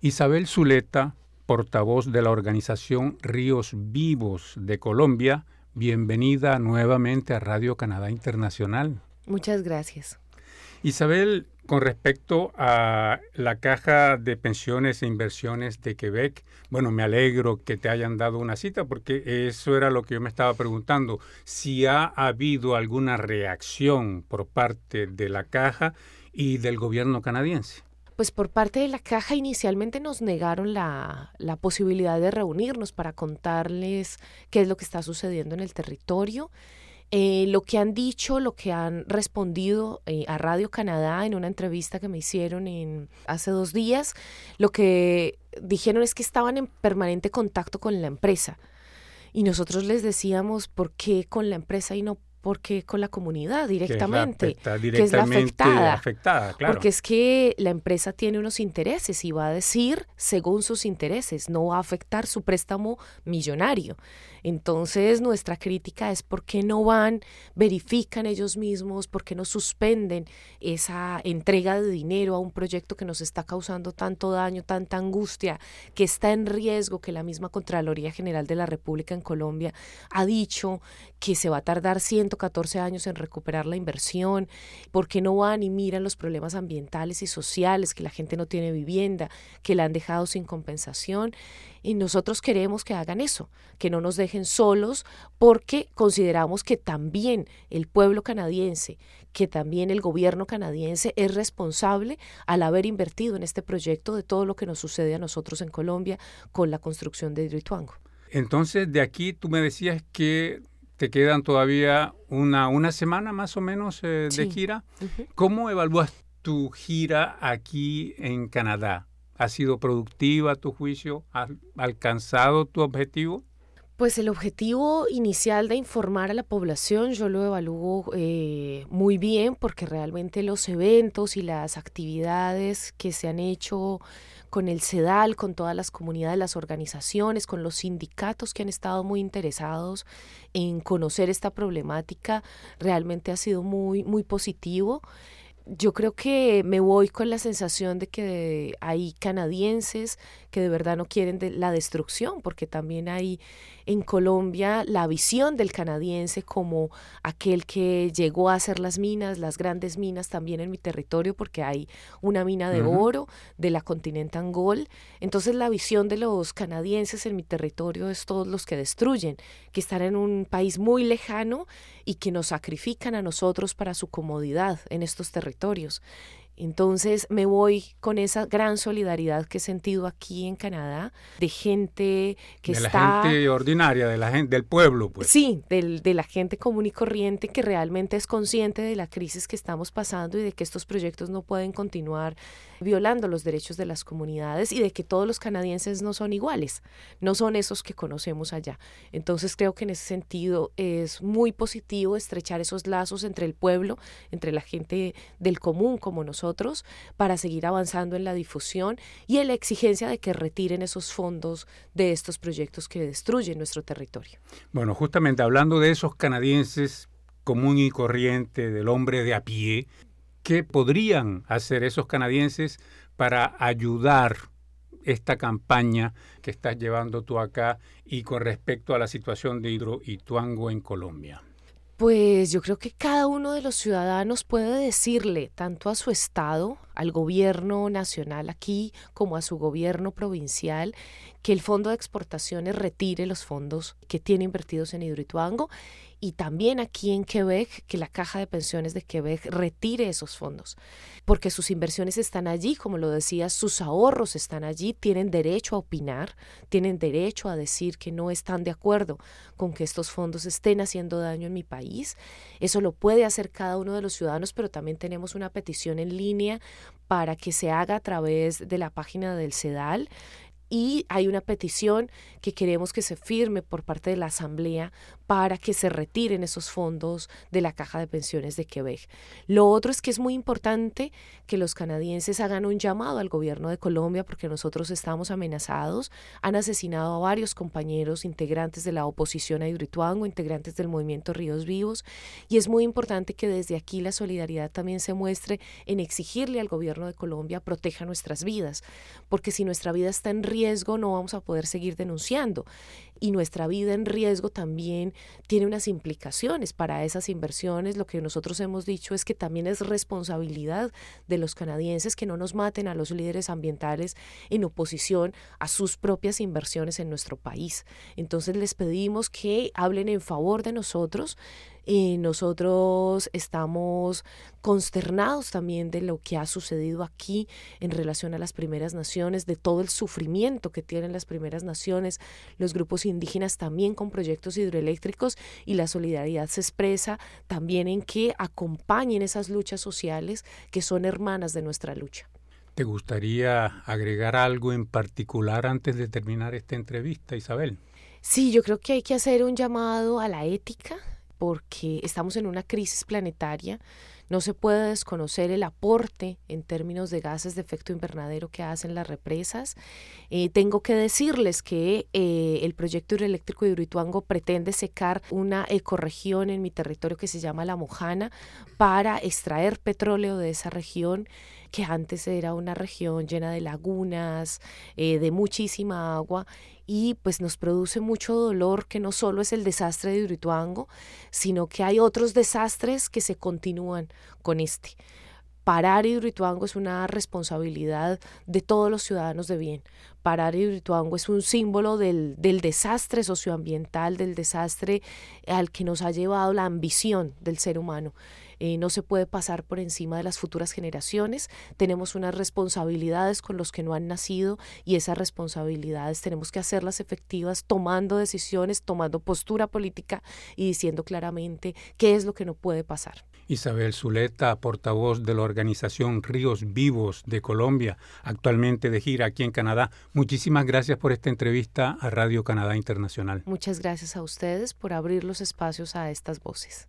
Isabel Zuleta, portavoz de la organización Ríos Vivos de Colombia, bienvenida nuevamente a Radio Canadá Internacional. Muchas gracias. Isabel, con respecto a la Caja de Pensiones e Inversiones de Quebec, bueno, me alegro que te hayan dado una cita porque eso era lo que yo me estaba preguntando, si ha habido alguna reacción por parte de la Caja y del gobierno canadiense. Pues por parte de la caja inicialmente nos negaron la, la, posibilidad de reunirnos para contarles qué es lo que está sucediendo en el territorio eh, lo que han dicho, lo que han respondido eh, a Radio Canadá en una entrevista que me hicieron hace dos días, lo que dijeron es que estaban en permanente contacto con la empresa. Y nosotros les decíamos, ¿por qué con la empresa y no porque con la comunidad directamente, que es la, afectada, porque es que la empresa tiene unos intereses y va a decir según sus intereses, no va a afectar su préstamo millonario. Entonces nuestra crítica es por qué no van, verifican ellos mismos, por qué no suspenden esa entrega de dinero a un proyecto que nos está causando tanto daño, tanta angustia, que está en riesgo, que la misma Contraloría General de la República en Colombia ha dicho que se va a tardar 114 años en recuperar la inversión, por qué no van y miran los problemas ambientales y sociales, que la gente no tiene vivienda, que la han dejado sin compensación. Y nosotros queremos que hagan eso, que no nos dejen solos, porque consideramos que también el pueblo canadiense, que también el gobierno canadiense es responsable al haber invertido en este proyecto de todo lo que nos sucede a nosotros en Colombia con la construcción de Hidroituango. Entonces, de aquí tú me decías que te quedan todavía una, una semana más o menos eh, de gira. ¿Cómo evalúas tu gira aquí en Canadá? ¿Ha sido productiva tu juicio? ¿Has alcanzado tu objetivo? Pues el objetivo inicial de informar a la población yo lo evalúo eh, muy bien porque realmente los eventos y las actividades que se han hecho con el CEDAL, con todas las comunidades, las organizaciones, con los sindicatos que han estado muy interesados en conocer esta problemática, realmente ha sido muy, muy positivo yo creo que me voy con la sensación de que hay canadienses que de verdad no quieren la destrucción, porque también hay en Colombia la visión del canadiense como aquel que llegó a hacer las minas, las grandes minas también en mi territorio, porque hay una mina de oro de la Continental Gold. Entonces la visión de los canadienses en mi territorio es todos los que destruyen, que están en un país muy lejano y que nos sacrifican a nosotros para su comodidad en estos territorios territorios. Entonces me voy con esa gran solidaridad que he sentido aquí en Canadá, de gente que de está... la gente ordinaria, de la gente, del pueblo, pues. Sí, del, de la gente común y corriente que realmente es consciente de la crisis que estamos pasando y de que estos proyectos no pueden continuar violando los derechos de las comunidades y de que todos los canadienses no son iguales, no son esos que conocemos allá. Entonces creo que en ese sentido es muy positivo estrechar esos lazos entre el pueblo, entre la gente del común como nosotros para seguir avanzando en la difusión y en la exigencia de que retiren esos fondos de estos proyectos que destruyen nuestro territorio. Bueno, justamente hablando de esos canadienses común y corriente, del hombre de a pie, ¿qué podrían hacer esos canadienses para ayudar esta campaña que estás llevando tú acá y con respecto a la situación de Hidroituango en Colombia? Pues yo creo que cada uno de los ciudadanos puede decirle tanto a su estado, al gobierno nacional aquí, como a su gobierno provincial, que el Fondo de Exportaciones retire los fondos que tiene invertidos en Hidroituango y también aquí en Quebec que la Caja de Pensiones de Quebec retire esos fondos, porque sus inversiones están allí, como lo decía, sus ahorros están allí, tienen derecho a opinar, tienen derecho a decir que no están de acuerdo con que estos fondos estén haciendo daño en mi país. Eso lo puede hacer cada uno de los ciudadanos, pero también tenemos una petición en línea para que se haga a través de la página del CEDAL y hay una petición que queremos que se firme por parte de la Asamblea para que se retiren esos fondos de la Caja de Pensiones de Quebec. Lo otro es que es muy importante que los canadienses hagan un llamado al gobierno de Colombia porque nosotros estamos amenazados. Han asesinado a varios compañeros integrantes de la oposición a Hidroituango, integrantes del movimiento Ríos Vivos, y es muy importante que desde aquí la solidaridad también se muestre en exigirle al gobierno de Colombia proteja nuestras vidas, porque si nuestra vida está en riesgo no vamos a poder seguir denunciando y nuestra vida en riesgo también tiene unas implicaciones para esas inversiones. Lo que nosotros hemos dicho es que también es responsabilidad de los canadienses que no nos maten a los líderes ambientales en oposición a sus propias inversiones en nuestro país. Entonces les pedimos que hablen en favor de nosotros y nosotros estamos consternados también de lo que ha sucedido aquí en relación a las primeras naciones, de todo el sufrimiento que tienen las primeras naciones, los grupos indígenas también con proyectos hidroeléctricos y la solidaridad se expresa también en que acompañen esas luchas sociales que son hermanas de nuestra lucha. ¿Te gustaría agregar algo en particular antes de terminar esta entrevista, Isabel? Sí, yo creo que hay que hacer un llamado a la ética, porque estamos en una crisis planetaria. No se puede desconocer el aporte en términos de gases de efecto invernadero que hacen las represas. Eh, tengo que decirles que eh, el proyecto hidroeléctrico de Urituango pretende secar una ecorregión en mi territorio que se llama La Mojana para extraer petróleo de esa región que antes era una región llena de lagunas, eh, de muchísima agua y pues nos produce mucho dolor que no solo es el desastre de Hidroituango, sino que hay otros desastres que se continúan con este. Parar Hidroituango es una responsabilidad de todos los ciudadanos de bien. Parar Hidroituango es un símbolo del, del desastre socioambiental, del desastre al que nos ha llevado la ambición del ser humano. Eh, no se puede pasar por encima de las futuras generaciones, tenemos unas responsabilidades con los que no han nacido y esas responsabilidades tenemos que hacerlas efectivas tomando decisiones, tomando postura política y diciendo claramente qué es lo que no puede pasar. Isabel Zuleta, portavoz de la organización Ríos Vivos de Colombia, actualmente de gira aquí en Canadá. Muchísimas gracias por esta entrevista a Radio Canadá Internacional. Muchas gracias a ustedes por abrir los espacios a estas voces.